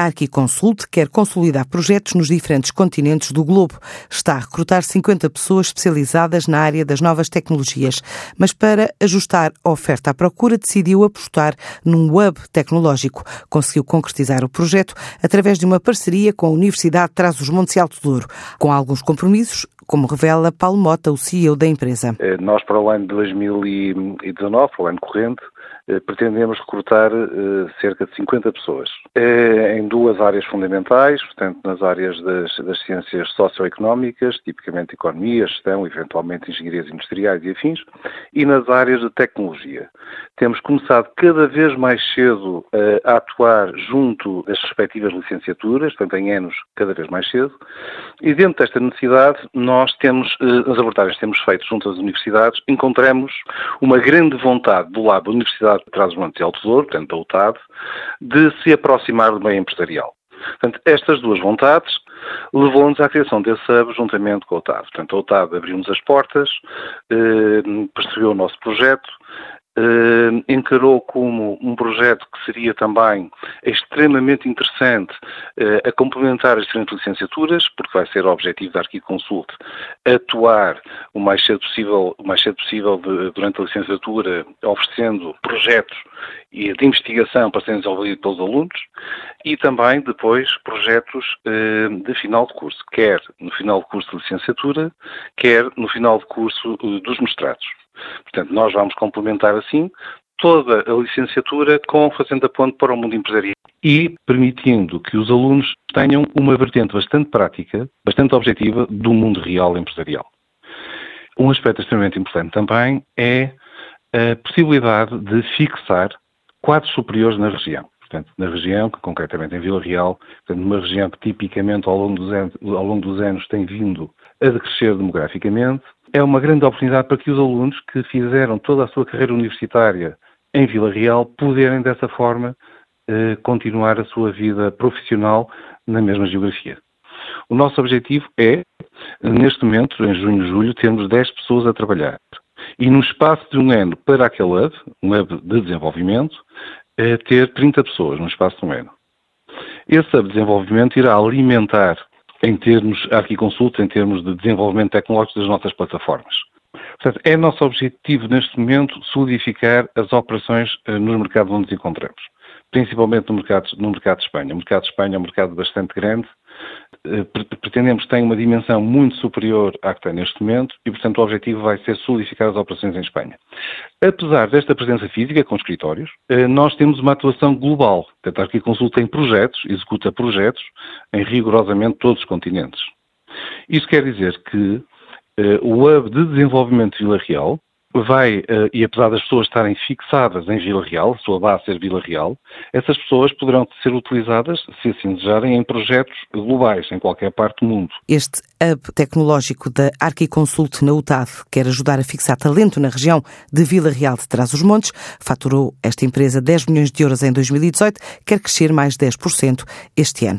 A Arquiconsult quer consolidar projetos nos diferentes continentes do globo. Está a recrutar 50 pessoas especializadas na área das novas tecnologias, mas para ajustar a oferta à procura decidiu apostar num hub tecnológico. Conseguiu concretizar o projeto através de uma parceria com a Universidade de Trás-os-Montes e Alto Douro, com alguns compromissos como revela Paulo Mota, o CEO da empresa. Eh, nós, para o ano de 2019, para o ano corrente, pretendemos recrutar eh, cerca de 50 pessoas em duas áreas fundamentais, portanto, nas áreas das, das ciências socioeconómicas, tipicamente economia, gestão, eventualmente engenharias industriais e afins, e nas áreas de tecnologia. Temos começado cada vez mais cedo a atuar junto das respectivas licenciaturas, portanto, em anos cada vez mais cedo, e dentro desta necessidade, nós temos, eh, nas abordagens que temos feito junto às universidades, encontramos uma grande vontade do lado da Universidade de Trás-os-Montes e Alto Douro, portanto da UTAD, de se aproximar do meio empresarial. Portanto, estas duas vontades levou-nos à criação desse hub juntamente com a UTAD. Portanto, a UTAD abriu-nos as portas, eh, percebeu o nosso projeto, Uh, encarou como um projeto que seria também extremamente interessante uh, a complementar as diferentes licenciaturas, porque vai ser o objetivo da Arquiconsult atuar o mais cedo possível, o mais cedo possível de, durante a licenciatura, oferecendo projetos de investigação para serem desenvolvidos pelos alunos e também depois projetos uh, de final de curso, quer no final de curso de licenciatura, quer no final de curso dos mestrados. Portanto, nós vamos complementar assim toda a licenciatura com fazendo a ponte para o mundo empresarial e permitindo que os alunos tenham uma vertente bastante prática, bastante objetiva do mundo real empresarial. Um aspecto extremamente importante também é a possibilidade de fixar quadros superiores na região. Portanto, na região, concretamente em Vila Real, portanto, numa região que tipicamente ao longo dos anos, ao longo dos anos tem vindo a decrescer demograficamente, é uma grande oportunidade para que os alunos que fizeram toda a sua carreira universitária em Vila Real poderem, dessa forma, eh, continuar a sua vida profissional na mesma geografia. O nosso objetivo é, neste momento, em junho e julho, termos 10 pessoas a trabalhar. E no espaço de um ano para aquele hub, um hub de desenvolvimento, é ter 30 pessoas no espaço de um ano. Esse hub de desenvolvimento irá alimentar em termos, aqui consulta, em termos de desenvolvimento tecnológico das nossas plataformas. Portanto, é nosso objetivo neste momento solidificar as operações uh, nos mercados onde nos encontramos, principalmente no mercado, no mercado de Espanha. O mercado de Espanha é um mercado bastante grande, pretendemos que tenha uma dimensão muito superior à que tem neste momento e, portanto, o objetivo vai ser solidificar as operações em Espanha. Apesar desta presença física com escritórios, uh, nós temos uma atuação global. Portanto, aqui consulta em projetos, executa projetos em rigorosamente todos os continentes. Isso quer dizer que eh, o Hub de Desenvolvimento de Vila Real vai, eh, e apesar das pessoas estarem fixadas em Vila Real, sua base ser Vila Real, essas pessoas poderão ser utilizadas, se assim desejarem, em projetos globais, em qualquer parte do mundo. Este hub tecnológico da Arquiconsult na UTAD quer ajudar a fixar talento na região de Vila Real de Trás-os-Montes. Faturou esta empresa 10 milhões de euros em 2018, quer crescer mais 10% este ano.